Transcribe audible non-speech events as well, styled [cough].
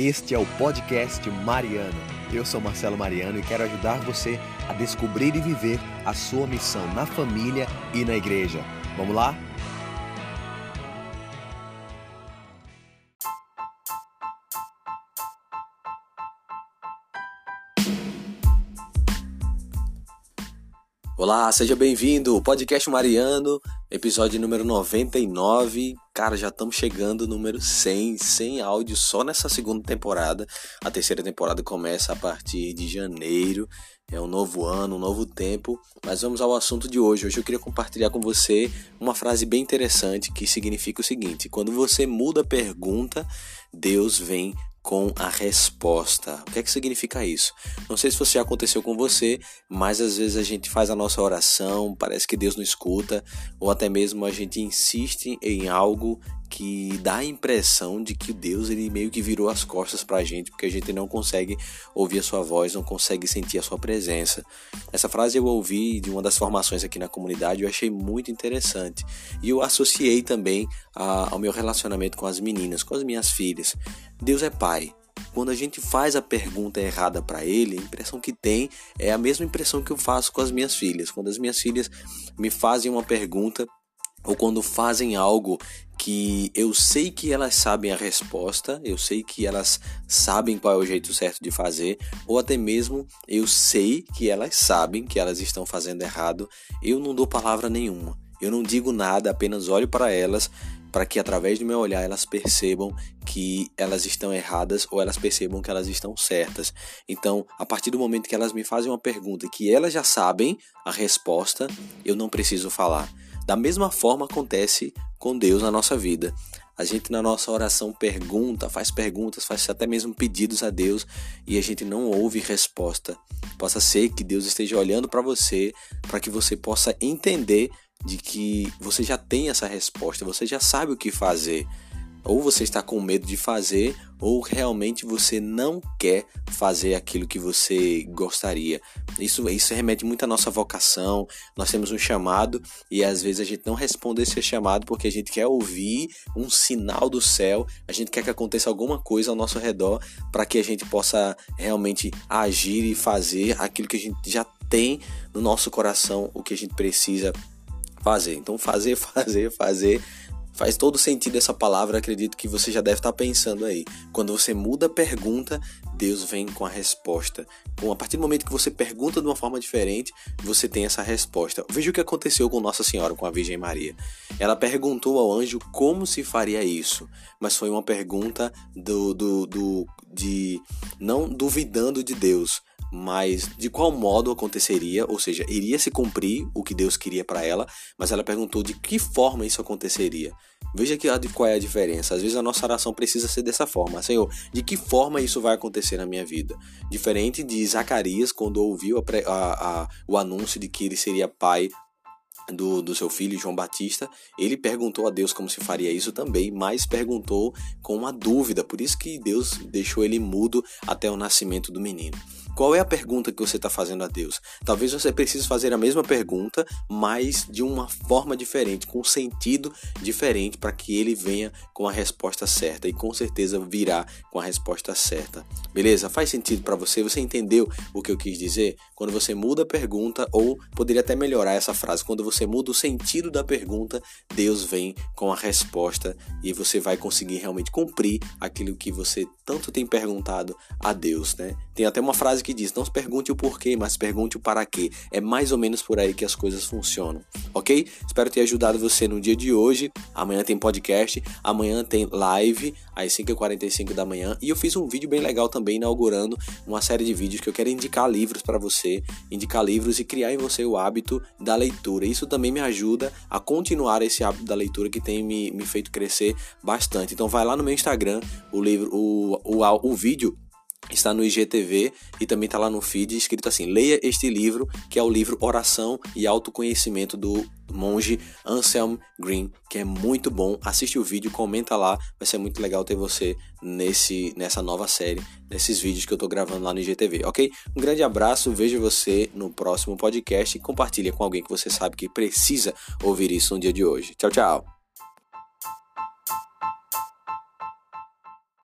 Este é o podcast Mariano. Eu sou Marcelo Mariano e quero ajudar você a descobrir e viver a sua missão na família e na igreja. Vamos lá? Olá, seja bem-vindo ao podcast Mariano, episódio número 99. Cara, já estamos chegando número 100, 100 áudios só nessa segunda temporada. A terceira temporada começa a partir de janeiro. É um novo ano, um novo tempo. Mas vamos ao assunto de hoje. Hoje eu queria compartilhar com você uma frase bem interessante que significa o seguinte: quando você muda a pergunta, Deus vem com a resposta. O que é que significa isso? Não sei se já aconteceu com você, mas às vezes a gente faz a nossa oração, parece que Deus não escuta, ou até mesmo a gente insiste em algo que dá a impressão de que Deus ele meio que virou as costas para a gente, porque a gente não consegue ouvir a sua voz, não consegue sentir a sua presença. Essa frase eu ouvi de uma das formações aqui na comunidade, eu achei muito interessante e eu associei também a, ao meu relacionamento com as meninas, com as minhas filhas. Deus é pai. Quando a gente faz a pergunta errada para ele, a impressão que tem é a mesma impressão que eu faço com as minhas filhas. Quando as minhas filhas me fazem uma pergunta ou quando fazem algo que eu sei que elas sabem a resposta, eu sei que elas sabem qual é o jeito certo de fazer, ou até mesmo eu sei que elas sabem que elas estão fazendo errado, eu não dou palavra nenhuma. Eu não digo nada, apenas olho para elas para que através do meu olhar elas percebam que elas estão erradas ou elas percebam que elas estão certas. Então, a partir do momento que elas me fazem uma pergunta que elas já sabem a resposta, eu não preciso falar. Da mesma forma acontece com Deus na nossa vida. A gente na nossa oração pergunta, faz perguntas, faz até mesmo pedidos a Deus e a gente não ouve resposta. Possa ser que Deus esteja olhando para você para que você possa entender de que você já tem essa resposta, você já sabe o que fazer. Ou você está com medo de fazer, ou realmente você não quer fazer aquilo que você gostaria. Isso, isso remete muito à nossa vocação. Nós temos um chamado e às vezes a gente não responde esse chamado porque a gente quer ouvir um sinal do céu, a gente quer que aconteça alguma coisa ao nosso redor para que a gente possa realmente agir e fazer aquilo que a gente já tem no nosso coração, o que a gente precisa fazer. Então, fazer, [laughs] fazer, fazer Faz todo sentido essa palavra, acredito que você já deve estar pensando aí. Quando você muda a pergunta, Deus vem com a resposta. Bom, a partir do momento que você pergunta de uma forma diferente, você tem essa resposta. Veja o que aconteceu com Nossa Senhora, com a Virgem Maria. Ela perguntou ao anjo como se faria isso, mas foi uma pergunta do, do, do de não duvidando de Deus, mas de qual modo aconteceria, ou seja, iria se cumprir o que Deus queria para ela, mas ela perguntou de que forma isso aconteceria. Veja que, qual é a diferença. Às vezes a nossa oração precisa ser dessa forma: Senhor, de que forma isso vai acontecer na minha vida? Diferente de Zacarias, quando ouviu a, a, a, o anúncio de que ele seria pai do, do seu filho João Batista, ele perguntou a Deus como se faria isso também, mas perguntou com uma dúvida, por isso que Deus deixou ele mudo até o nascimento do menino. Qual é a pergunta que você está fazendo a Deus? Talvez você precise fazer a mesma pergunta, mas de uma forma diferente, com um sentido diferente, para que ele venha com a resposta certa e com certeza virá com a resposta certa. Beleza? Faz sentido para você? Você entendeu o que eu quis dizer? Quando você muda a pergunta, ou poderia até melhorar essa frase, quando você muda o sentido da pergunta, Deus vem com a resposta e você vai conseguir realmente cumprir aquilo que você tanto tem perguntado a Deus, né? Tem até uma frase que diz: não se pergunte o porquê, mas pergunte o para quê. É mais ou menos por aí que as coisas funcionam, ok? Espero ter ajudado você no dia de hoje. Amanhã tem podcast, amanhã tem live às 5h45 da manhã. E eu fiz um vídeo bem legal também inaugurando uma série de vídeos que eu quero indicar livros para você, indicar livros e criar em você o hábito da leitura. Isso também me ajuda a continuar esse hábito da leitura que tem me, me feito crescer bastante. Então vai lá no meu Instagram, o livro, o, o, o vídeo está no IGTV e também está lá no feed escrito assim: leia este livro, que é o livro Oração e Autoconhecimento do monge Anselm Green, que é muito bom. Assiste o vídeo, comenta lá, vai ser muito legal ter você nesse nessa nova série, nesses vídeos que eu estou gravando lá no IGTV, ok? Um grande abraço, vejo você no próximo podcast e compartilha com alguém que você sabe que precisa ouvir isso no dia de hoje. Tchau, tchau!